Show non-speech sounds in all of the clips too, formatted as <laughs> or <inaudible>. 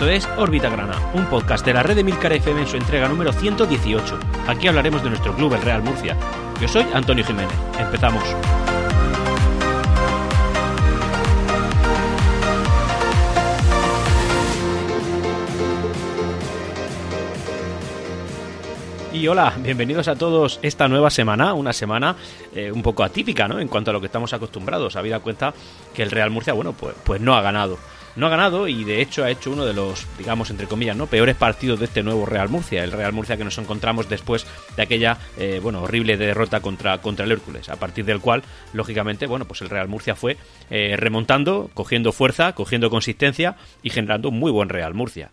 Esto es Órbita Grana, un podcast de la red de Milcar FM en su entrega número 118. Aquí hablaremos de nuestro club, el Real Murcia. Yo soy Antonio Jiménez. Empezamos. Y hola, bienvenidos a todos esta nueva semana, una semana eh, un poco atípica, ¿no? En cuanto a lo que estamos acostumbrados, habida cuenta que el Real Murcia, bueno, pues, pues no ha ganado. No ha ganado y de hecho ha hecho uno de los, digamos, entre comillas, ¿no? Peores partidos de este nuevo Real Murcia, el Real Murcia que nos encontramos después de aquella, eh, bueno, horrible derrota contra, contra el Hércules, a partir del cual, lógicamente, bueno, pues el Real Murcia fue eh, remontando, cogiendo fuerza, cogiendo consistencia y generando un muy buen Real Murcia.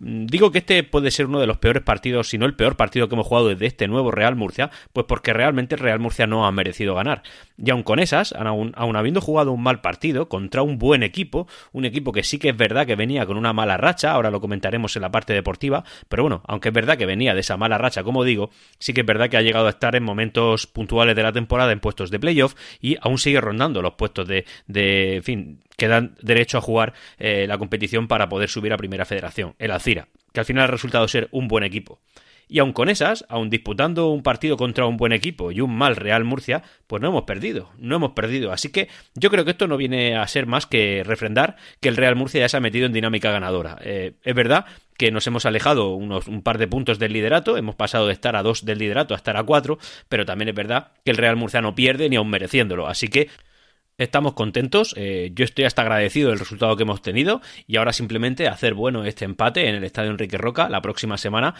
Mm, digo que este puede ser uno de los peores partidos, si no el peor partido que hemos jugado desde este nuevo Real Murcia, pues porque realmente el Real Murcia no ha merecido ganar. Y aun con esas, aun, habiendo jugado un mal partido contra un buen equipo, un equipo que sí que es verdad que venía con una mala racha, ahora lo comentaremos en la parte deportiva, pero bueno, aunque es verdad que venía de esa mala racha, como digo, sí que es verdad que ha llegado a estar en momentos puntuales de la temporada en puestos de playoff y aún sigue rondando los puestos de, de en fin, que dan derecho a jugar eh, la competición para poder subir a Primera Federación, el Alcira, que al final ha resultado ser un buen equipo. Y aun con esas, aun disputando un partido contra un buen equipo y un mal Real Murcia, pues no hemos perdido, no hemos perdido. Así que yo creo que esto no viene a ser más que refrendar que el Real Murcia ya se ha metido en dinámica ganadora. Eh, es verdad que nos hemos alejado unos, un par de puntos del liderato, hemos pasado de estar a dos del liderato a estar a cuatro, pero también es verdad que el Real Murcia no pierde ni aun mereciéndolo. Así que Estamos contentos, eh, yo estoy hasta agradecido del resultado que hemos tenido y ahora simplemente hacer bueno este empate en el Estadio Enrique Roca la próxima semana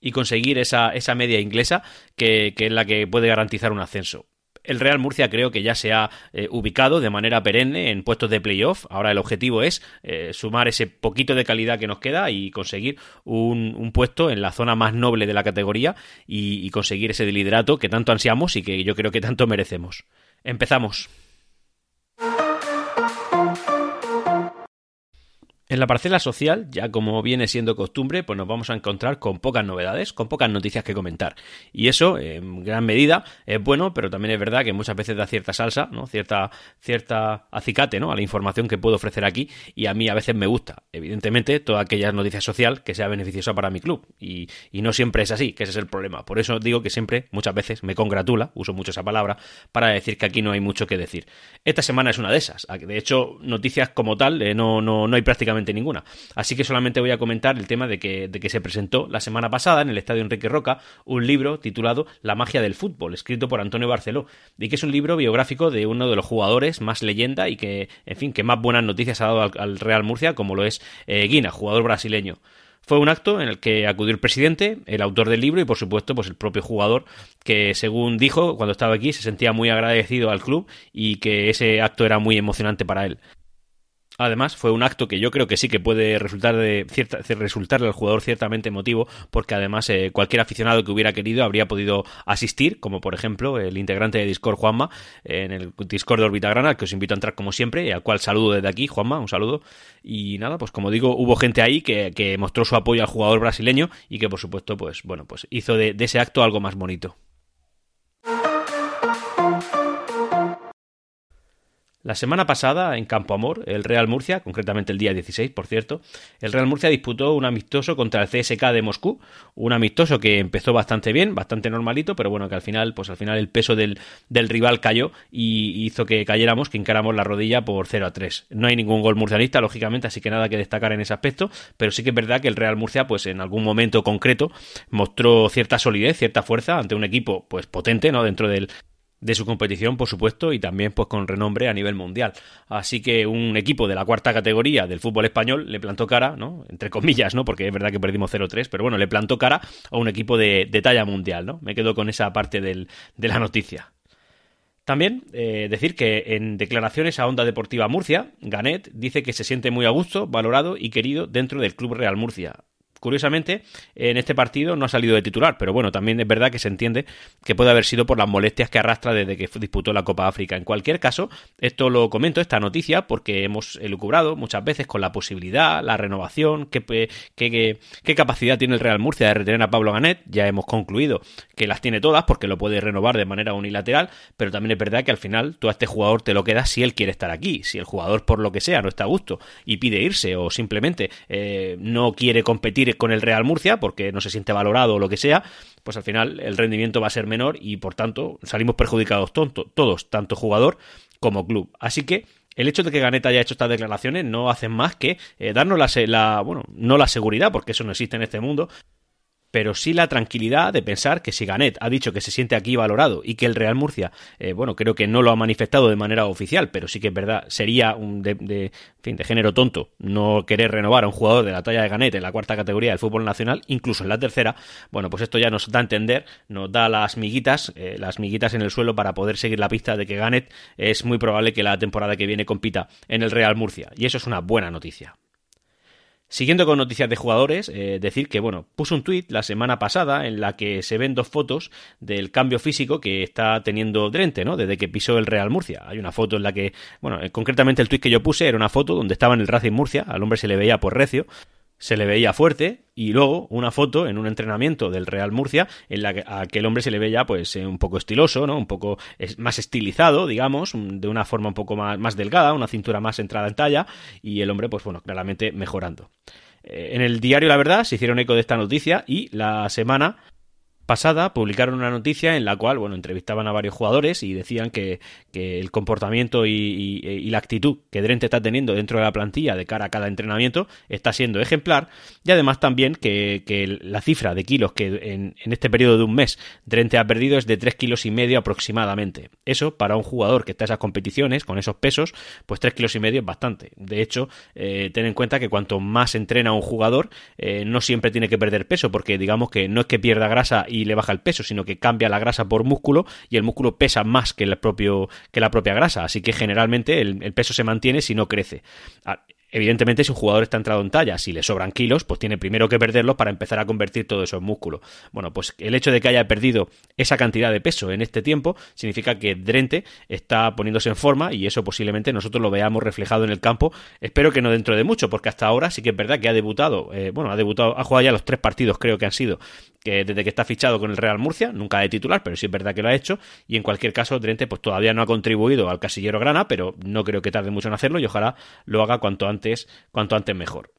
y conseguir esa, esa media inglesa que, es la que puede garantizar un ascenso. El Real Murcia creo que ya se ha eh, ubicado de manera perenne en puestos de playoff. Ahora el objetivo es eh, sumar ese poquito de calidad que nos queda y conseguir un, puesto en la zona más noble de la categoría y, y conseguir ese liderato que tanto ansiamos y que yo creo que tanto merecemos. Empezamos. En la parcela social, ya como viene siendo costumbre, pues nos vamos a encontrar con pocas novedades, con pocas noticias que comentar. Y eso, en gran medida, es bueno, pero también es verdad que muchas veces da cierta salsa, ¿no? Cierta, cierta acicate, ¿no? A la información que puedo ofrecer aquí. Y a mí a veces me gusta, evidentemente, toda aquella noticia social que sea beneficiosa para mi club. Y, y no siempre es así, que ese es el problema. Por eso digo que siempre, muchas veces, me congratula, uso mucho esa palabra, para decir que aquí no hay mucho que decir. Esta semana es una de esas. De hecho, noticias como tal, eh, no, no, no hay prácticamente ninguna. Así que solamente voy a comentar el tema de que, se presentó la semana pasada en el Estadio Enrique Roca un libro titulado La magia del fútbol, escrito por Antonio Barceló, y que es un libro biográfico de uno de los jugadores más leyenda y que, en fin, que más buenas noticias ha dado al, Real Murcia, como lo es eh, Guina, jugador brasileño. Fue un acto en el que acudió el presidente, el autor del libro y por supuesto pues el propio jugador que según dijo cuando estaba aquí se sentía muy agradecido al club y que ese acto era muy emocionante para él. Además, fue un acto que yo creo que sí que puede resultar de cierta, resultarle al jugador ciertamente emotivo, porque además eh, cualquier aficionado que hubiera querido habría podido asistir, como por ejemplo el integrante de Discord Juanma, en el Discord de Orbitagrana, que os invito a entrar como siempre, y al cual saludo desde aquí, Juanma, un saludo. Y nada, pues como digo, hubo gente ahí que, que mostró su apoyo al jugador brasileño y que por supuesto, pues bueno, pues hizo de ese acto algo más bonito. La semana pasada, en Campo Amor, el Real Murcia, concretamente el día 16, por cierto, el Real Murcia disputó un amistoso contra el CSK de Moscú, un amistoso que empezó bastante bien, bastante normalito, pero bueno, que al final, pues al final el peso del, del rival cayó y hizo que cayéramos, que encaramos la rodilla por 0 a 3. No hay ningún gol murcianista, lógicamente, así que nada que destacar en ese aspecto, pero sí que es verdad que el Real Murcia, pues en algún momento concreto, mostró cierta solidez, cierta fuerza ante un equipo, pues potente, ¿no? Dentro del, de su competición, por supuesto, y también pues con renombre a nivel mundial. Así que un equipo de la cuarta categoría del fútbol español le plantó cara, ¿no? Entre comillas, ¿no? Porque es verdad que perdimos 0-3, pero bueno, le plantó cara a un equipo de, talla mundial, ¿no? Me quedo con esa parte de la noticia. También eh, decir que en declaraciones a Onda Deportiva Murcia, Ganet dice que se siente muy a gusto, valorado y querido dentro del Club Real Murcia Curiosamente, en este partido no ha salido de titular, pero bueno, también es verdad que se entiende que puede haber sido por las molestias que arrastra desde que disputó la Copa África. En cualquier caso, esto lo comento, esta noticia, porque hemos elucubrado muchas veces con la posibilidad, la renovación, qué, capacidad tiene el Real Murcia de retener a Pablo Ganet. Ya hemos concluido que las tiene todas porque lo puede renovar de manera unilateral, pero también es verdad que al final tú a este jugador te lo quedas si él quiere estar aquí. Si el jugador por lo que sea no está a gusto y pide irse o simplemente eh, no quiere competir con el Real Murcia porque no se siente valorado o lo que sea, pues al final el rendimiento va a ser menor y por tanto salimos perjudicados todos, tanto jugador como club. Así que el hecho de que Ganeta haya hecho estas declaraciones no hacen más que eh, darnos la, la, bueno, no la seguridad, porque eso no existe en este mundo, pero sí la tranquilidad de pensar que si Ganet ha dicho que se siente aquí valorado y que el Real Murcia, eh, bueno, creo que no lo ha manifestado de manera oficial, pero sí que es verdad, sería un de, de, fin, de género tonto no querer renovar a un jugador de la talla de Ganet en la cuarta categoría del fútbol nacional, incluso en la tercera, bueno, pues esto ya nos da a entender, nos da las miguitas, eh, las miguitas en el suelo para poder seguir la pista de que Ganet es muy probable que la temporada que viene compita en el Real Murcia, y eso es una buena noticia. Siguiendo con noticias de jugadores, eh, decir que, bueno, puso un tuit la semana pasada en la que se ven dos fotos del cambio físico que está teniendo Drente, ¿no? Desde que pisó el Real Murcia. Hay una foto en la que, bueno, eh, concretamente el tuit que yo puse era una foto donde estaba en el Racing Murcia, al hombre se le veía por recio, se le veía fuerte y luego una foto en un entrenamiento del Real Murcia en la que a aquel hombre se le veía pues eh, un poco estiloso, ¿no? Un poco más estilizado, digamos, de una forma un poco más, más delgada, una cintura más entrada en talla y el hombre pues bueno, claramente mejorando. Eh, en el diario La Verdad se hicieron eco de esta noticia y la semana pasada publicaron una noticia en la cual, bueno, entrevistaban a varios jugadores y decían que, que el comportamiento y, la actitud que Drente está teniendo dentro de la plantilla de cara a cada entrenamiento está siendo ejemplar y además también que, que la cifra de kilos que en, en, este periodo de un mes Drente ha perdido es de 3 kilos y medio aproximadamente. Eso para un jugador que está en esas competiciones con esos pesos, pues 3 kilos y medio es bastante. De hecho, eh, ten en cuenta que cuanto más entrena un jugador, eh, no siempre tiene que perder peso porque digamos que no es que pierda grasa y y le baja el peso, sino que cambia la grasa por músculo y el músculo pesa más que, el propio, que la propia grasa. Así que generalmente el, el peso se mantiene si no crece. Evidentemente, si un jugador está entrado en talla, si le sobran kilos, pues tiene primero que perderlos para empezar a convertir todo eso en músculo. Bueno, pues el hecho de que haya perdido esa cantidad de peso en este tiempo significa que Drente está poniéndose en forma y eso posiblemente nosotros lo veamos reflejado en el campo. Espero que no dentro de mucho, porque hasta ahora sí que es verdad que ha debutado, eh, bueno, ha debutado, ha jugado ya los tres partidos creo que han sido que desde que está fichado con el Real Murcia, nunca de titular, pero sí es verdad que lo ha hecho y en cualquier caso Drente pues todavía no ha contribuido al casillero grana, pero no creo que tarde mucho en hacerlo y ojalá lo haga cuanto antes cuanto antes mejor.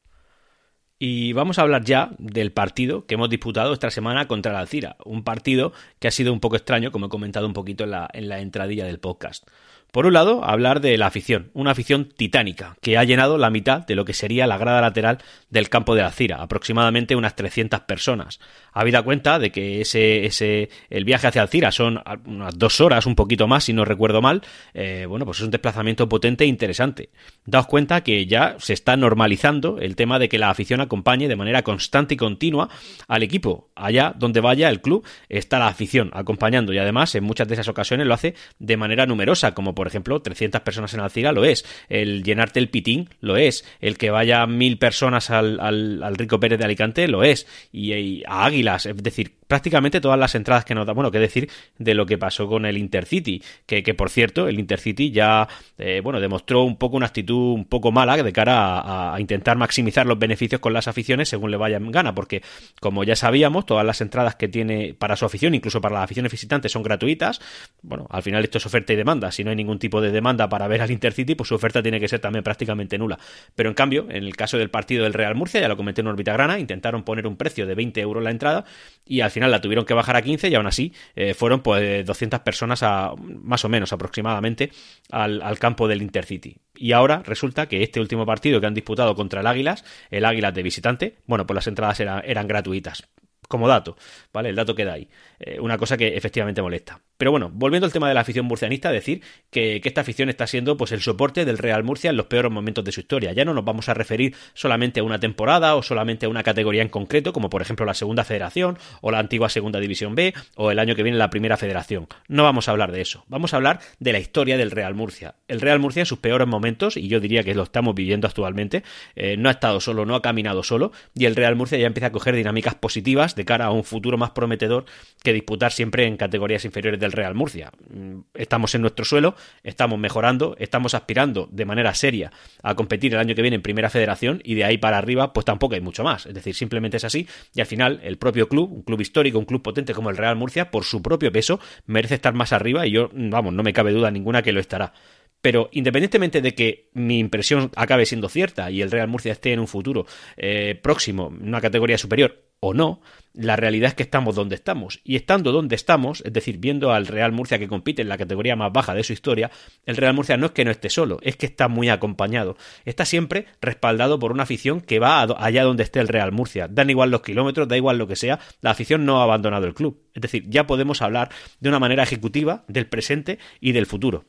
Y vamos a hablar ya del partido que hemos disputado esta semana contra la Alcira. Un partido que ha sido un poco extraño, como he comentado un poquito en la, en la entradilla del podcast. Por un lado, hablar de la afición, una afición titánica, que ha llenado la mitad de lo que sería la grada lateral del campo de Alcira, aproximadamente unas 300 personas. Habida cuenta de que ese, ese, el viaje hacia Alcira son unas dos horas, un poquito más, si no recuerdo mal, eh, bueno, pues es un desplazamiento potente e interesante. Daos cuenta que ya se está normalizando el tema de que la afición acompañe de manera constante y continua al equipo. Allá donde vaya el club está la afición acompañando y además en muchas de esas ocasiones lo hace de manera numerosa, como por ejemplo 300 personas en Alcira lo es, el llenarte el pitín lo es, el que vaya mil personas al, al, al Rico Pérez de Alicante lo es, y, y a Águilas, es decir, prácticamente todas las entradas que nos da. Bueno, qué decir de lo que pasó con el Intercity, que, que por cierto, el Intercity ya, eh, bueno, demostró un poco una actitud un poco mala de cara a, intentar maximizar los beneficios con las aficiones según le vayan gana, porque como ya sabíamos, todas las entradas que tiene para su afición, incluso para las aficiones visitantes, son gratuitas. Bueno, al final esto es oferta y demanda. Si no hay ningún tipo de demanda para ver al Intercity, pues su oferta tiene que ser también prácticamente nula. Pero en cambio, en el caso del partido del Real Murcia, ya lo comenté en órbita grana, intentaron poner un precio de 20 euros la entrada y al final final la tuvieron que bajar a 15 y aún así eh, fueron pues 200 personas a, más o menos aproximadamente al, al, campo del Intercity. Y ahora resulta que este último partido que han disputado contra el Águilas, el Águilas de visitante, bueno, pues las entradas era, eran gratuitas como dato, ¿vale? El dato queda ahí. Eh, una cosa que efectivamente molesta. Pero bueno, volviendo al tema de la afición murcianista, decir que, esta afición está siendo pues el soporte del Real Murcia en los peores momentos de su historia. Ya no nos vamos a referir solamente a una temporada o solamente a una categoría en concreto, como por ejemplo la Segunda Federación o la antigua Segunda División B o el año que viene la Primera Federación. No vamos a hablar de eso. Vamos a hablar de la historia del Real Murcia. El Real Murcia en sus peores momentos, y yo diría que lo estamos viviendo actualmente, eh, no ha estado solo, no ha caminado solo, y el Real Murcia ya empieza a coger dinámicas positivas de cara a un futuro más prometedor que disputar siempre en categorías inferiores del Real Murcia. Mm, estamos en nuestro suelo, estamos mejorando, estamos aspirando de manera seria a competir el año que viene en Primera Federación y de ahí para arriba pues tampoco hay mucho más. Es decir, simplemente es así y al final el propio club, un club histórico, un club potente como el Real Murcia, por su propio peso, merece estar más arriba y yo, vamos, no me cabe duda ninguna que lo estará. Pero independientemente de que mi impresión acabe siendo cierta y el Real Murcia esté en un futuro eh, próximo, en una categoría superior o no, la realidad es que estamos donde estamos. Y estando donde estamos, es decir, viendo al Real Murcia que compite en la categoría más baja de su historia, el Real Murcia no es que no esté solo, es que está muy acompañado. Está siempre respaldado por una afición que va allá donde esté el Real Murcia. Dan igual los kilómetros, da igual lo que sea, la afición no ha abandonado el club. Es decir, ya podemos hablar de una manera ejecutiva del presente y del futuro.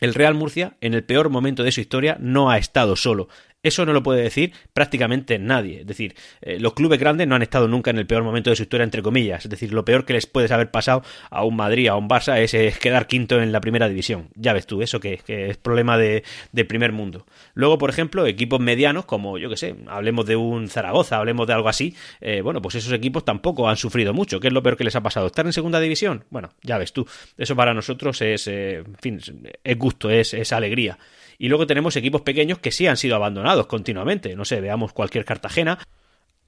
El Real Murcia, en el peor momento de su historia, no ha estado solo. Eso no lo puede decir prácticamente nadie. Es decir, eh, los clubes grandes no han estado nunca en el peor momento de su historia, entre comillas. Es decir, lo peor que les puede haber pasado a un Madrid, a un Barça, es, quedar quinto en la primera división. Ya ves tú, eso que, es problema de, primer mundo. Luego, por ejemplo, equipos medianos, como yo que sé, hablemos de un Zaragoza, hablemos de algo así, eh, bueno, pues esos equipos tampoco han sufrido mucho. ¿Qué es lo peor que les ha pasado? ¿Estar en segunda división? Bueno, ya ves tú. Eso para nosotros es, eh, en fin, es gusto, es, es alegría. Y luego tenemos equipos pequeños que sí han sido abandonados continuamente. No sé, veamos cualquier Cartagena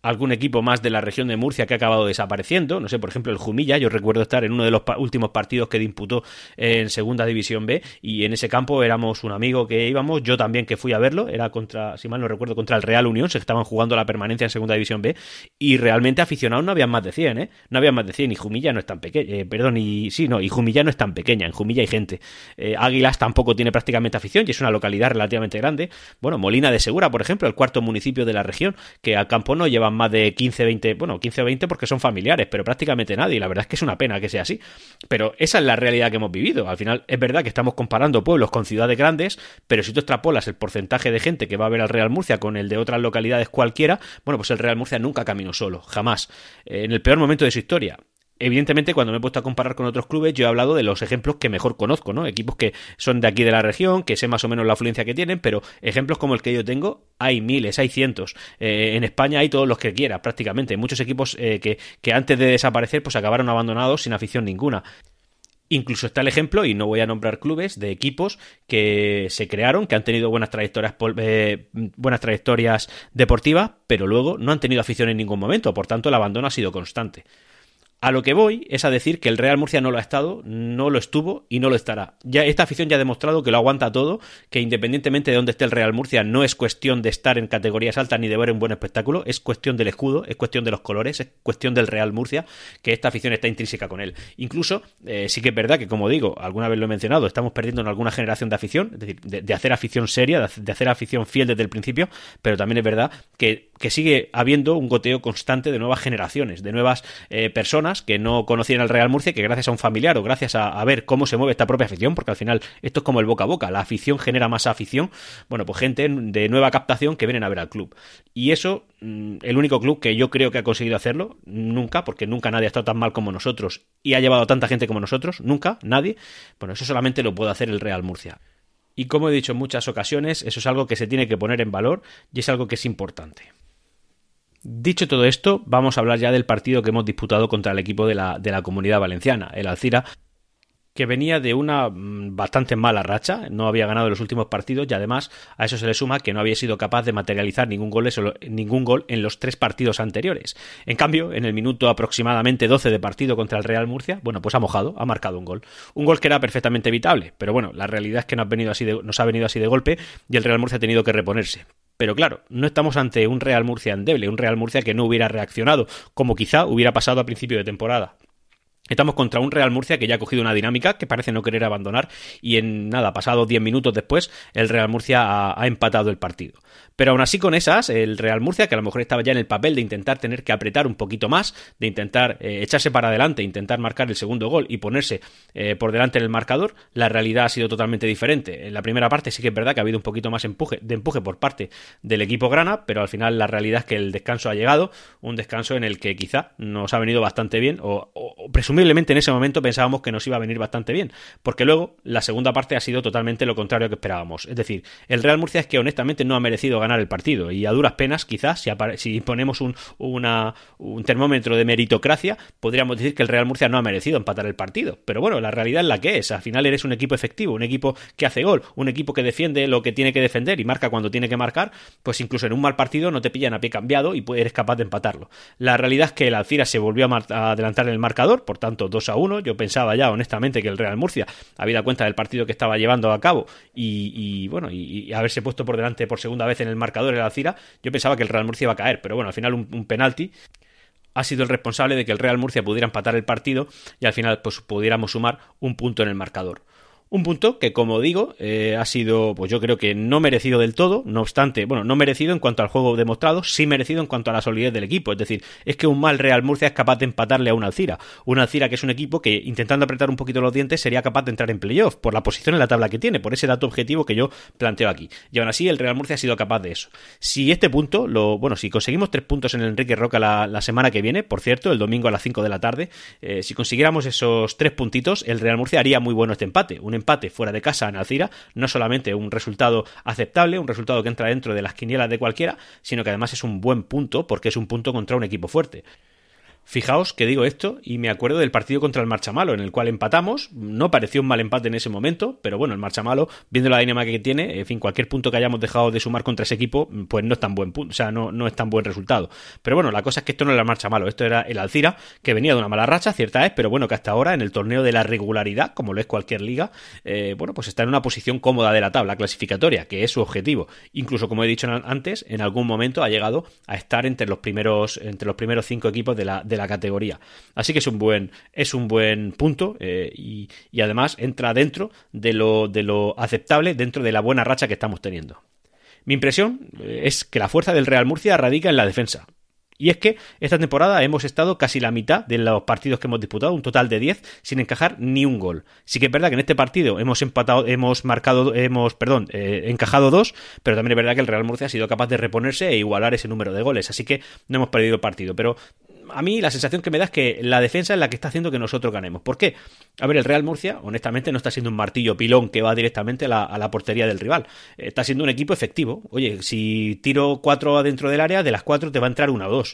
algún equipo más de la región de Murcia que ha acabado desapareciendo. No sé, por ejemplo, el Jumilla. Yo recuerdo estar en uno de los últimos partidos que disputó en Segunda División B y en ese campo éramos un amigo que íbamos, yo también que fui a verlo. Era contra, si mal no recuerdo, contra el Real Unión. Se estaban jugando la permanencia en Segunda División B y realmente aficionados no habían más de 100, ¿eh? No habían más de 100 y Jumilla no es tan pequeña. Eh, perdón, y sí, no, y Jumilla no es tan pequeña. En Jumilla hay gente. Eh, Águilas tampoco tiene prácticamente afición y es una localidad relativamente grande. Bueno, Molina de Segura, por ejemplo, el cuarto municipio de la región, que al campo no más de 15, 20, bueno, 15 o 20 porque son familiares, pero prácticamente nadie. La verdad es que es una pena que sea así. Pero esa es la realidad que hemos vivido. Al final es verdad que estamos comparando pueblos con ciudades grandes, pero si tú extrapolas el porcentaje de gente que va a ver al Real Murcia con el de otras localidades cualquiera, bueno, pues el Real Murcia nunca caminó solo, jamás. En el peor momento de su historia, Evidentemente, cuando me he puesto a comparar con otros clubes, yo he hablado de los ejemplos que mejor conozco, ¿no? Equipos que son de aquí de la región, que sé más o menos la afluencia que tienen, pero ejemplos como el que yo tengo, hay miles, hay cientos. Eh, en España hay todos los que quiera, prácticamente. Muchos equipos eh, que, que antes de desaparecer, pues acabaron abandonados sin afición ninguna. Incluso está el ejemplo, y no voy a nombrar clubes, de equipos que se crearon, que han tenido buenas trayectorias, eh, buenas trayectorias deportivas, pero luego no han tenido afición en ningún momento, por tanto el abandono ha sido constante. A lo que voy es a decir que el Real Murcia no lo ha estado, no lo estuvo y no lo estará. Ya esta afición ya ha demostrado que lo aguanta todo, que independientemente de dónde esté el Real Murcia, no es cuestión de estar en categorías altas ni de ver un buen espectáculo, es cuestión del escudo, es cuestión de los colores, es cuestión del Real Murcia, que esta afición está intrínseca con él. Incluso, eh, sí que es verdad que, como digo, alguna vez lo he mencionado, estamos perdiendo en alguna generación de afición, es decir, de, hacer afición seria, de, hacer afición fiel desde el principio, pero también es verdad que, sigue habiendo un goteo constante de nuevas generaciones, de nuevas eh, personas que no conocían al Real Murcia, que gracias a un familiar o gracias a, ver cómo se mueve esta propia afición, porque al final esto es como el boca a boca, la afición genera más afición, bueno, pues gente de nueva captación que vienen a ver al club. Y eso, mm, el único club que yo creo que ha conseguido hacerlo, nunca, porque nunca nadie ha estado tan mal como nosotros y ha llevado a tanta gente como nosotros, nunca, nadie, bueno, eso solamente lo puede hacer el Real Murcia. Y como he dicho en muchas ocasiones, eso es algo que se tiene que poner en valor y es algo que es importante. Dicho todo esto, vamos a hablar ya del partido que hemos disputado contra el equipo de la, de la comunidad valenciana, el Alcira, que venía de una mm, bastante mala racha, no había ganado los últimos partidos y además a eso se le suma que no había sido capaz de materializar ningún gol, ningún gol en los tres partidos anteriores. En cambio, en el minuto aproximadamente 12 de partido contra el Real Murcia, bueno, pues ha mojado, ha marcado un gol. Un gol que era perfectamente evitable, pero bueno, la realidad es que nos ha venido así nos ha venido así de golpe y el Real Murcia ha tenido que reponerse. Pero claro, no estamos ante un Real Murcia endeble, un Real Murcia que no hubiera reaccionado, como quizá hubiera pasado a principio de temporada. Estamos contra un Real Murcia que ya ha cogido una dinámica que parece no querer abandonar y en nada, pasado 10 minutos después, el Real Murcia ha, empatado el partido. Pero aún así con esas, el Real Murcia, que a lo mejor estaba ya en el papel de intentar tener que apretar un poquito más, de intentar eh, echarse para adelante, intentar marcar el segundo gol y ponerse eh, por delante en el marcador, la realidad ha sido totalmente diferente. En la primera parte sí que es verdad que ha habido un poquito más empuje, de empuje por parte del equipo grana, pero al final la realidad es que el descanso ha llegado, un descanso en el que quizá nos ha venido bastante bien o, o, o presumiblemente en ese momento pensábamos que nos iba a venir bastante bien, porque luego la segunda parte ha sido totalmente lo contrario que esperábamos. Es decir, el Real Murcia es que honestamente no ha merecido ganar el partido y a duras penas, quizás, si, si ponemos un, una, un, termómetro de meritocracia, podríamos decir que el Real Murcia no ha merecido empatar el partido. Pero bueno, la realidad es la que es. Al final eres un equipo efectivo, un equipo que hace gol, un equipo que defiende lo que tiene que defender y marca cuando tiene que marcar, pues incluso en un mal partido no te pillan a pie cambiado y eres capaz de empatarlo. La realidad es que el Alcira se volvió a, adelantar en el marcador, por tanto 2 a 1. Yo pensaba ya, honestamente, que el Real Murcia había dado cuenta del partido que estaba llevando a cabo y, y bueno, y, haberse puesto por delante por segunda vez en el marcador el Alcira, yo pensaba que el Real Murcia iba a caer, pero bueno, al final un, un penalti ha sido el responsable de que el Real Murcia pudiera empatar el partido y al final pues pudiéramos sumar un punto en el marcador. Un punto que, como digo, eh, ha sido, pues yo creo que no merecido del todo, no obstante, bueno, no merecido en cuanto al juego demostrado, sí merecido en cuanto a la solidez del equipo. Es decir, es que un mal Real Murcia es capaz de empatarle a un Alcira. Un Alcira que es un equipo que, intentando apretar un poquito los dientes, sería capaz de entrar en playoff, por la posición en la tabla que tiene, por ese dato objetivo que yo planteo aquí. Y aún así, el Real Murcia ha sido capaz de eso. Si este punto, lo, bueno, si conseguimos tres puntos en el Enrique Roca la, semana que viene, por cierto, el domingo a las 5 de la tarde, eh, si consiguiéramos esos tres puntitos, el Real Murcia haría muy bueno este empate. Un empate fuera de casa en Alcira, no solamente un resultado aceptable, un resultado que entra dentro de las quinielas de cualquiera, sino que además es un buen punto porque es un punto contra un equipo fuerte. Fijaos que digo esto y me acuerdo del partido contra el Marchamalo, en el cual empatamos. No pareció un mal empate en ese momento, pero bueno, el Marchamalo, viendo la dinámica que tiene, en fin, cualquier punto que hayamos dejado de sumar contra ese equipo, pues no es tan buen punto, o sea, no, no es tan buen resultado. Pero bueno, la cosa es que esto no era el Marchamalo, esto era el Alcira, que venía de una mala racha, cierta es, pero bueno, que hasta ahora en el torneo de la regularidad, como lo es cualquier liga, eh, bueno, pues está en una posición cómoda de la tabla clasificatoria, que es su objetivo. Incluso, como he dicho antes, en algún momento ha llegado a estar entre los primeros, entre los primeros cinco equipos de la, la categoría. Así que es un buen, es un buen punto eh, y, y, además entra dentro de lo, de lo aceptable, dentro de la buena racha que estamos teniendo. Mi impresión eh, es que la fuerza del Real Murcia radica en la defensa. Y es que esta temporada hemos estado casi la mitad de los partidos que hemos disputado, un total de 10, sin encajar ni un gol. Sí que es verdad que en este partido hemos empatado, hemos marcado, hemos, perdón, eh, encajado dos, pero también es verdad que el Real Murcia ha sido capaz de reponerse e igualar ese número de goles, así que no hemos perdido el partido. Pero a mí la sensación que me da es que la defensa es la que está haciendo que nosotros ganemos. ¿Por qué? A ver, el Real Murcia, honestamente, no está siendo un martillo pilón que va directamente a la, a la portería del rival. Está siendo un equipo efectivo. Oye, si tiro cuatro adentro del área, de las cuatro te va a entrar una o dos.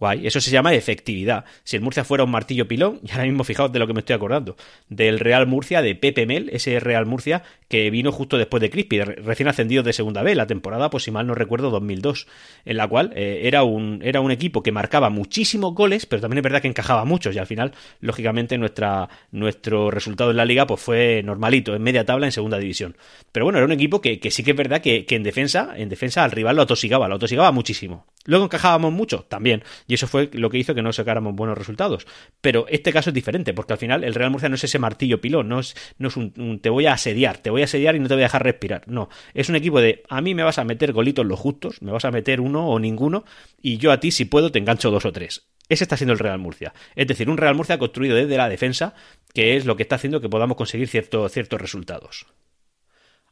Guay, eso se llama efectividad. Si el Murcia fuera un martillo pilón, y ahora mismo fijaos de lo que me estoy acordando, del Real Murcia de Pepe Mel, ese Real Murcia que vino justo después de Crispi, recién ascendido de segunda B, la temporada, pues si mal no recuerdo, 2002, en la cual eh, era, un, era un equipo que marcaba muchísimos goles, pero también es verdad que encajaba muchos, y al final, lógicamente, nuestro resultado en la liga pues fue normalito, en media tabla en segunda división. Pero bueno, era un equipo que, que sí que es verdad que, que en defensa, en defensa al rival lo atosigaba, lo atosigaba muchísimo. Luego encajábamos mucho, también. Y eso fue lo que hizo que no sacáramos buenos resultados. Pero este caso es diferente, porque al final el Real Murcia no es ese martillo pilón, no es, no es un, te voy a asediar, te voy a asediar y no te voy a dejar respirar. No, es un equipo de a mí me vas a meter golitos los justos, me vas a meter uno o ninguno, y yo a ti, si puedo, te engancho dos o tres. Ese está siendo el Real Murcia. Es decir, un Real Murcia construido desde la defensa, que es lo que está haciendo que podamos conseguir cierto, ciertos resultados.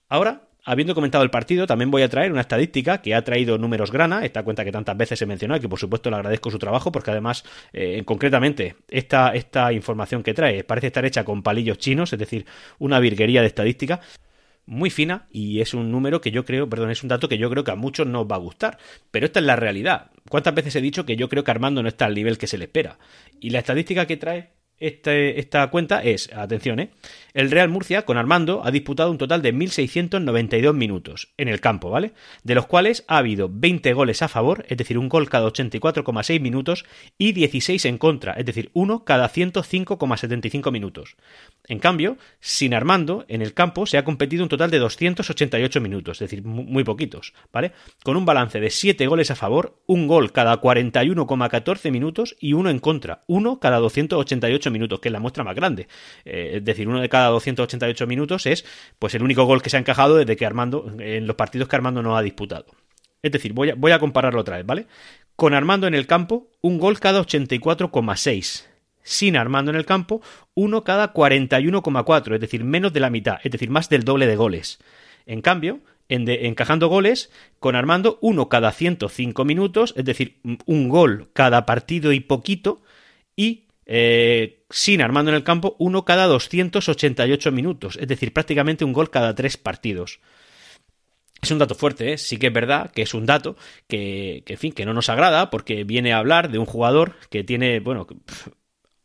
Ahora Habiendo comentado el partido, también voy a traer una estadística que ha traído números grana, esta cuenta que tantas veces he mencionado y que por supuesto le agradezco su trabajo porque además, eh, concretamente, esta, esta información que trae parece estar hecha con palillos chinos, es decir, una virguería de estadística muy fina y es un número que yo creo, perdón, es un dato que yo creo que a muchos nos va a gustar. Pero esta es la realidad. ¿Cuántas veces he dicho que yo creo que Armando no está al nivel que se le espera? Y la estadística que trae este, esta cuenta es, atención, ¿eh? el Real Murcia con Armando ha disputado un total de 1.692 minutos en el campo, ¿vale? De los cuales ha habido 20 goles a favor, es decir, un gol cada 84,6 minutos, y 16 en contra, es decir, uno cada 105,75 minutos. En cambio, sin Armando, en el campo se ha competido un total de 288 minutos, es decir, muy poquitos, ¿vale? Con un balance de 7 goles a favor, un gol cada 41,14 minutos y uno en contra, uno cada 288 288 minutos, que es la muestra más grande. Eh, es decir, uno de cada 288 minutos es pues el único gol que se ha encajado desde que Armando, en los partidos que Armando no ha disputado. Es decir, voy a, voy a compararlo otra vez, ¿vale? Con Armando en el campo, un gol cada 84,6 sin Armando en el campo, uno cada 41,4, es decir, menos de la mitad, es decir, más del doble de goles. En cambio, encajando goles, con Armando uno cada 105 minutos, es decir, un gol cada partido y poquito, y eh, sin Armando en el campo, uno cada 288 minutos, es decir, prácticamente un gol cada tres partidos. Es un dato fuerte, ¿eh? sí que es verdad que es un dato que, que, en fin, que no nos agrada porque viene a hablar de un jugador que tiene, bueno,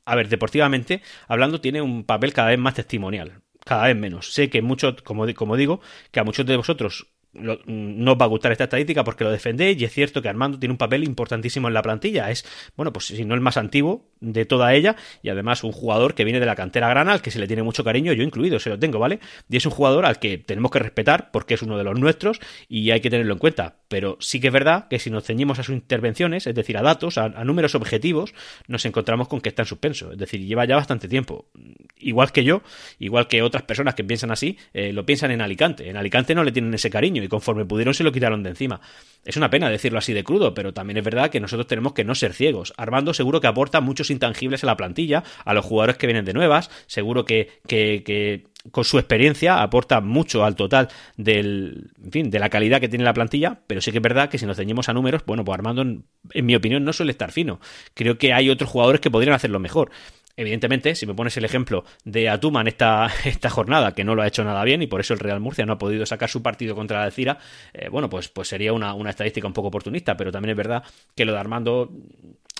a ver, deportivamente hablando, tiene un papel cada vez más testimonial cada vez menos. Sé que muchos, como, como digo, que a muchos de vosotros no os va a gustar esta estadística porque lo defendéis y es cierto que Armando tiene un papel importantísimo en la plantilla. Es, bueno, pues si no el más antiguo de toda ella y además un jugador que viene de la cantera grana al que se le tiene mucho cariño, yo incluido, se lo tengo, ¿vale? Y es un jugador al que tenemos que respetar porque es uno de los nuestros y hay que tenerlo en cuenta. Pero sí que es verdad que si nos ceñimos a sus intervenciones, es decir, a datos, a, números objetivos, nos encontramos con que está en suspenso. Es decir, lleva ya bastante tiempo. Igual que yo, igual que otras personas que piensan así, eh, lo piensan en Alicante. En Alicante no le tienen ese cariño y conforme pudieron se lo quitaron de encima. Es una pena decirlo así de crudo, pero también es verdad que nosotros tenemos que no ser ciegos. Armando seguro que aporta muchos intangibles a la plantilla, a los jugadores que vienen de nuevas, seguro que, que, con su experiencia aporta mucho al total del, en fin, de la calidad que tiene la plantilla, pero sí que es verdad que si nos ceñimos a números, bueno, pues Armando, en mi opinión, no suele estar fino. Creo que hay otros jugadores que podrían hacerlo mejor. Evidentemente, si me pones el ejemplo de Atuman esta, <laughs> esta jornada, que no lo ha hecho nada bien y por eso el Real Murcia no ha podido sacar su partido contra la Alcira, eh, bueno, pues, pues sería una, una estadística un poco oportunista, pero también es verdad que lo de Armando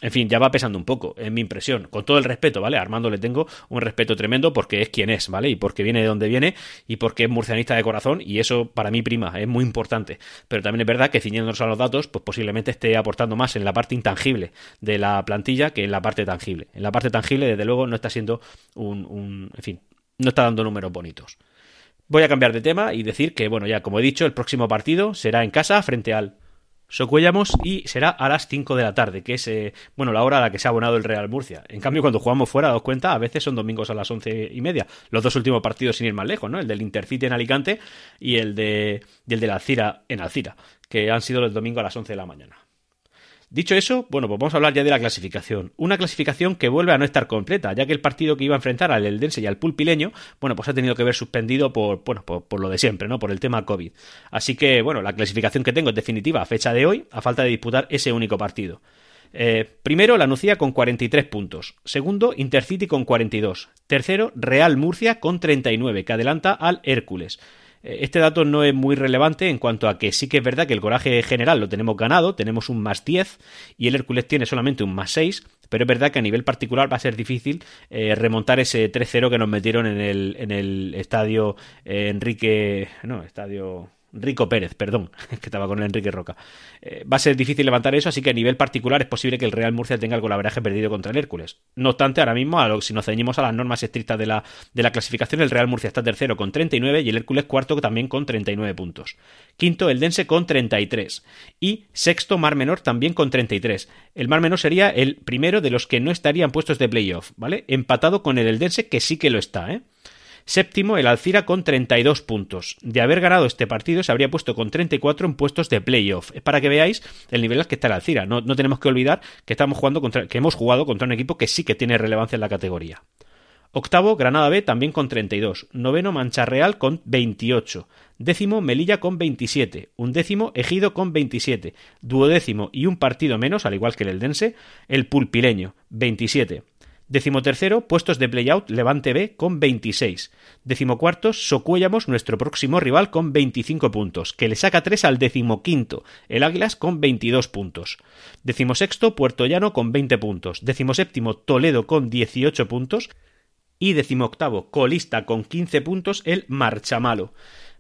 en fin, ya va pesando un poco, en mi impresión. Con todo el respeto, ¿vale? A Armando le tengo un respeto tremendo porque es quien es, ¿vale? Y porque viene de donde viene y porque es murcianista de corazón y eso para mí prima, es muy importante. Pero también es verdad que ciñéndonos a los datos, pues posiblemente esté aportando más en la parte intangible de la plantilla que en la parte tangible. En la parte tangible, desde luego, no está siendo un, un en fin, no está dando números bonitos. Voy a cambiar de tema y decir que, bueno, ya como he dicho, el próximo partido será en casa frente al Socuellamos y será a las 5 de la tarde, que es eh, bueno la hora a la que se ha abonado el Real Murcia. En cambio, cuando jugamos fuera, daos cuenta, a veces son domingos a las once y media. Los dos últimos partidos sin ir más lejos, ¿no? El del Intercity en Alicante y el de, el de la Alcira en Alcira, que han sido los domingos a las 11 de la mañana. Dicho eso, bueno, pues vamos a hablar ya de la clasificación. Una clasificación que vuelve a no estar completa, ya que el partido que iba a enfrentar al Eldense y al Pulpileño, bueno, pues ha tenido que ver suspendido por, bueno, por, lo de siempre, ¿no? Por el tema COVID. Así que, bueno, la clasificación que tengo es definitiva a fecha de hoy, a falta de disputar ese único partido. Eh, primero, la Nucía con 43 puntos. Segundo, Intercity con 42. Tercero, Real Murcia con 39, que adelanta al Hércules. Eh, este dato no es muy relevante en cuanto a que sí que es verdad que el coraje general lo tenemos ganado, tenemos un más 10 y el Hércules tiene solamente un más 6, pero es verdad que a nivel particular va a ser difícil eh, remontar ese 3-0 que nos metieron en el, en el estadio eh, Enrique... No, estadio... Rico Pérez, perdón, <laughs> que estaba con Enrique Roca. Eh, va a ser difícil levantar eso, así que a nivel particular es posible que el Real Murcia tenga el golaveraje perdido contra el Hércules. No obstante, ahora mismo, si nos ceñimos a las normas estrictas de la, de la clasificación, el Real Murcia está tercero con 39 y el Hércules cuarto también con 39 puntos. Quinto, el Dense con 33. Y sexto, Mar Menor también con 33. El Mar Menor sería el primero de los que no estarían puestos de playoff, ¿vale? Empatado con el Eldense, que sí que lo está, ¿eh? Séptimo, el Alcira con 32 puntos. De haber ganado este partido, se habría puesto con 34 en puestos de playoff. Es para que veáis el nivel al que está el Alcira. No, tenemos que olvidar que, estamos jugando contra, que hemos jugado contra un equipo que sí que tiene relevancia en la categoría. Octavo, Granada B también con 32. Noveno, Mancha Real con 28. Décimo, Melilla con 27. Undécimo, Ejido con 27. Duodécimo y un partido menos, al igual que el Eldense, el Pulpileño, 27. Decimotercero, puestos de playout Levante B con 26. Decimocuarto, Socuéllamos, nuestro próximo rival, con 25 puntos, que le saca 3 al decimoquinto, el Águilas con 22 puntos. Decimosexto, Puerto Llano con 20 puntos. Decimoséptimo, Toledo con 18 puntos. Y decimoctavo, colista con 15 puntos, el Marchamalo.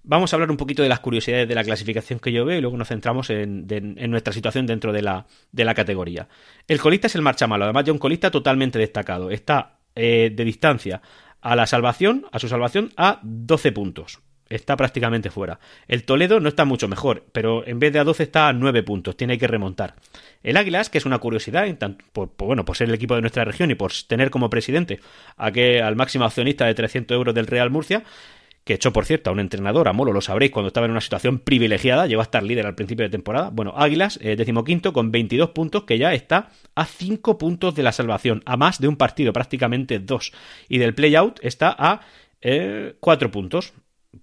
Vamos a hablar un poquito de las curiosidades de la clasificación que yo veo y luego nos centramos en, nuestra situación dentro de la, de la, categoría. El colista es el Marchamalo, además ya un colista totalmente destacado. Está eh, de distancia a la salvación, a su salvación, a 12 puntos. está prácticamente fuera. El Toledo no está mucho mejor, pero en vez de a 12 está a 9 puntos, tiene que remontar. El Águilas, que es una curiosidad, por, bueno, por ser el equipo de nuestra región y por tener como presidente a que, al máximo accionista de 300 euros del Real Murcia, que echó, por cierto, a un entrenador, a Molo, lo sabréis, cuando estaba en una situación privilegiada, llegó a estar líder al principio de temporada. Bueno, Águilas, eh, decimoquinto, con 22 puntos, que ya está a 5 puntos de la salvación, a más de un partido, prácticamente dos. Y del play-out está a 4 eh, puntos.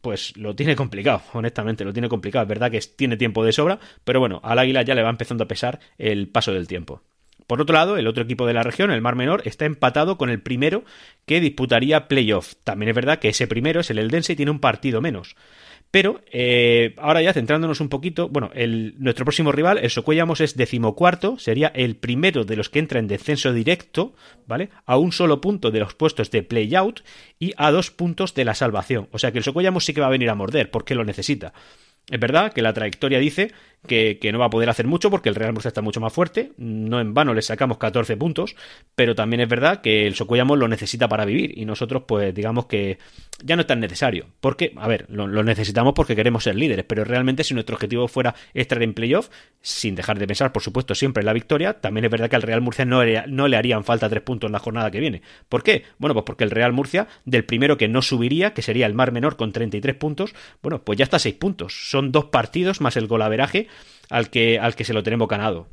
Pues lo tiene complicado, <laughs> honestamente, lo tiene complicado. Es verdad que tiene tiempo de sobra, pero bueno, al Águila ya le va empezando a pesar el paso del tiempo. Por otro lado, el otro equipo de la región, el Mar Menor, está empatado con el primero que disputaría playoff. También es verdad que ese primero es el Eldense y tiene un partido menos. Pero eh, ahora ya centrándonos un poquito, bueno, el, nuestro próximo rival, el Socuellamos, es decimocuarto, sería el primero de los que entra en descenso directo, ¿vale? A un solo punto de los puestos de play-out y a dos puntos de la salvación. O sea que el Socuellamos sí que va a venir a morder, porque lo necesita. Es verdad que la trayectoria dice que, no va a poder hacer mucho porque el Real Murcia está mucho más fuerte. No en vano le sacamos 14 puntos, pero también es verdad que el Socuellamos lo necesita para vivir y nosotros, pues digamos que ya no es tan necesario. Porque, a ver, lo, necesitamos porque queremos ser líderes, pero realmente si nuestro objetivo fuera estar en playoff, sin dejar de pensar, por supuesto, siempre en la victoria, también es verdad que al Real Murcia no, no le harían falta tres puntos en la jornada que viene. ¿Por qué? Bueno, pues porque el Real Murcia, del primero que no subiría, que sería el Mar Menor con 33 puntos, bueno, pues ya está a 6 puntos. Son dos partidos más el golaveraje al que, al que se lo tenemos ganado.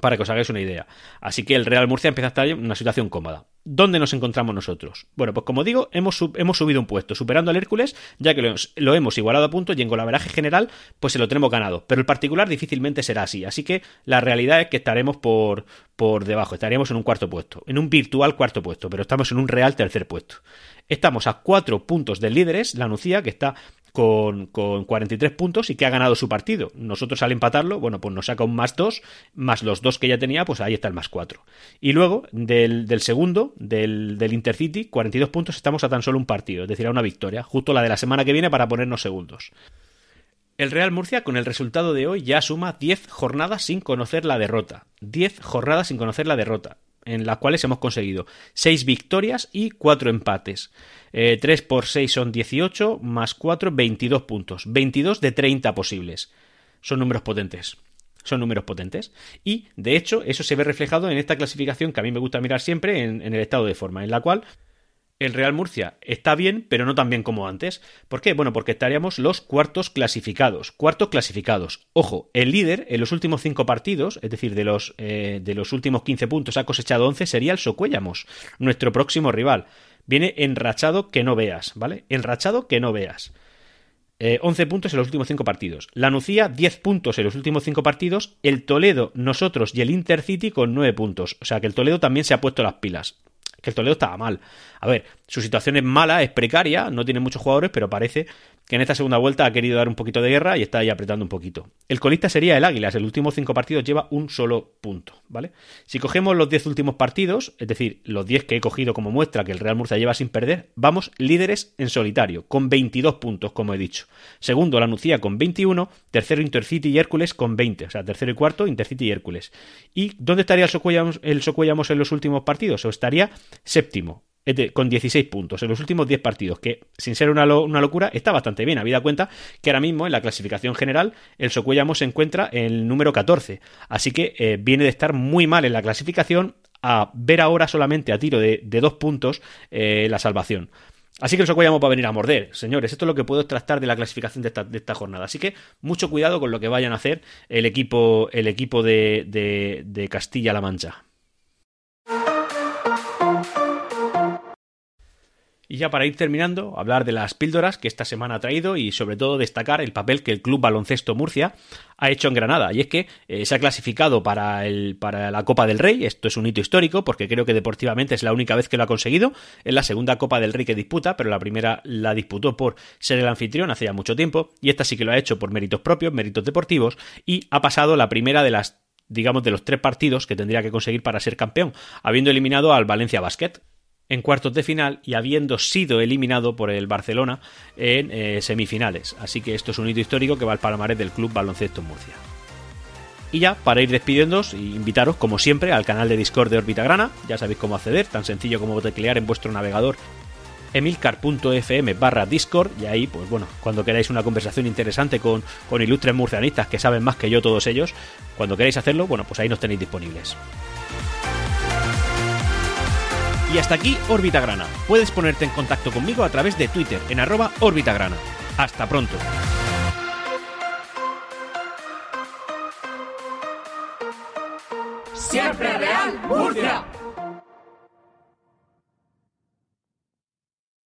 Para que os hagáis una idea. Así que el Real Murcia empieza a estar en una situación cómoda. ¿Dónde nos encontramos nosotros? Bueno, pues como digo, hemos, hemos subido un puesto, superando al Hércules, ya que lo, hemos igualado a punto y en golaveraje general, pues se lo tenemos ganado. Pero el particular difícilmente será así. Así que la realidad es que estaremos por, por debajo, estaríamos en un cuarto puesto, en un virtual cuarto puesto, pero estamos en un real tercer puesto. Estamos a cuatro puntos del líderes, la Nucía, que está con, con, 43 puntos y que ha ganado su partido. Nosotros al empatarlo, bueno, pues nos saca un más 2, más los dos que ya tenía, pues ahí está el más 4. Y luego, del, del segundo, del, del, Intercity, 42 puntos, estamos a tan solo un partido, es decir, a una victoria, justo la de la semana que viene para ponernos segundos. El Real Murcia, con el resultado de hoy, ya suma 10 jornadas sin conocer la derrota. 10 jornadas sin conocer la derrota en las cuales hemos conseguido 6 victorias y 4 empates. 3 eh, por 6 son 18, más 4, 22 puntos. 22 de 30 posibles. Son números potentes. Son números potentes. Y, de hecho, eso se ve reflejado en esta clasificación que a mí me gusta mirar siempre en el estado de forma, en la cual el Real Murcia está bien, pero no tan bien como antes. ¿Por qué? Bueno, porque estaríamos los cuartos clasificados. Cuartos clasificados. Ojo, el líder en los últimos cinco partidos, es decir, de los, eh, de los últimos 15 puntos ha cosechado 11, sería el Socuéllamos, nuestro próximo rival. Viene enrachado que no veas, ¿vale? Enrachado que no veas. 11 eh, puntos en los últimos 5 partidos. La Nucía, 10 puntos en los últimos 5 partidos. El Toledo, nosotros y el Intercity con 9 puntos. O sea que el Toledo también se ha puesto las pilas que el Toledo estaba mal. A ver, su situación es mala, es precaria, no tiene muchos jugadores, pero parece que en esta segunda vuelta ha querido dar un poquito de guerra y está ahí apretando un poquito. El colista sería el Águilas, el último cinco partidos lleva un solo punto, ¿vale? Si cogemos los 10 últimos partidos, es decir, los 10 que he cogido como muestra que el Real Murcia lleva sin perder, vamos líderes en solitario, con 22 puntos, como he dicho. Segundo, la Nucía con 21, tercero Intercity y Hércules con 20, o sea, tercero y cuarto Intercity y Hércules. ¿Y dónde estaría el Socuellamos, el Socuellamos en los últimos partidos? O estaría séptimo, con 16 puntos en los últimos 10 partidos, que sin ser una, locura está bastante bien, habida cuenta que ahora mismo en la clasificación general el Socuellamos se encuentra en el número 14, así que eh, viene de estar muy mal en la clasificación a ver ahora solamente a tiro de, dos puntos eh, la salvación. Así que el Socuellamos va a venir a morder, señores. Esto es lo que puedo tratar de la clasificación de esta, de esta, jornada. Así que mucho cuidado con lo que vayan a hacer el equipo, el equipo de, de Castilla-La Mancha. Y ya para ir terminando, hablar de las píldoras que esta semana ha traído y sobre todo destacar el papel que el Club Baloncesto Murcia ha hecho en Granada. Y es que eh, se ha clasificado para, el, para la Copa del Rey. Esto es un hito histórico porque creo que deportivamente es la única vez que lo ha conseguido. Es la segunda Copa del Rey que disputa, pero la primera la disputó por ser el anfitrión hace ya mucho tiempo. Y esta sí que lo ha hecho por méritos propios, méritos deportivos. Y ha pasado la primera de las digamos, de los tres partidos que tendría que conseguir para ser campeón, habiendo eliminado al Valencia Basket en cuartos de final y habiendo sido eliminado por el Barcelona en eh, semifinales. Así que esto es un hito histórico que va al palmarés del Club Baloncesto Murcia. Y ya, para ir despidiéndoos, invitaros, como siempre, al canal de Discord de Orbita Grana. Ya sabéis cómo acceder, tan sencillo como teclear en vuestro navegador emilcar.fm barra Discord y ahí, pues bueno, cuando queráis una conversación interesante con, con ilustres murcianistas que saben más que yo todos ellos, cuando queráis hacerlo, bueno, pues ahí nos tenéis disponibles. Y hasta aquí Órbita Grana. Puedes ponerte en contacto conmigo a través de Twitter en arroba Grana. Hasta pronto. Siempre Real Murcia.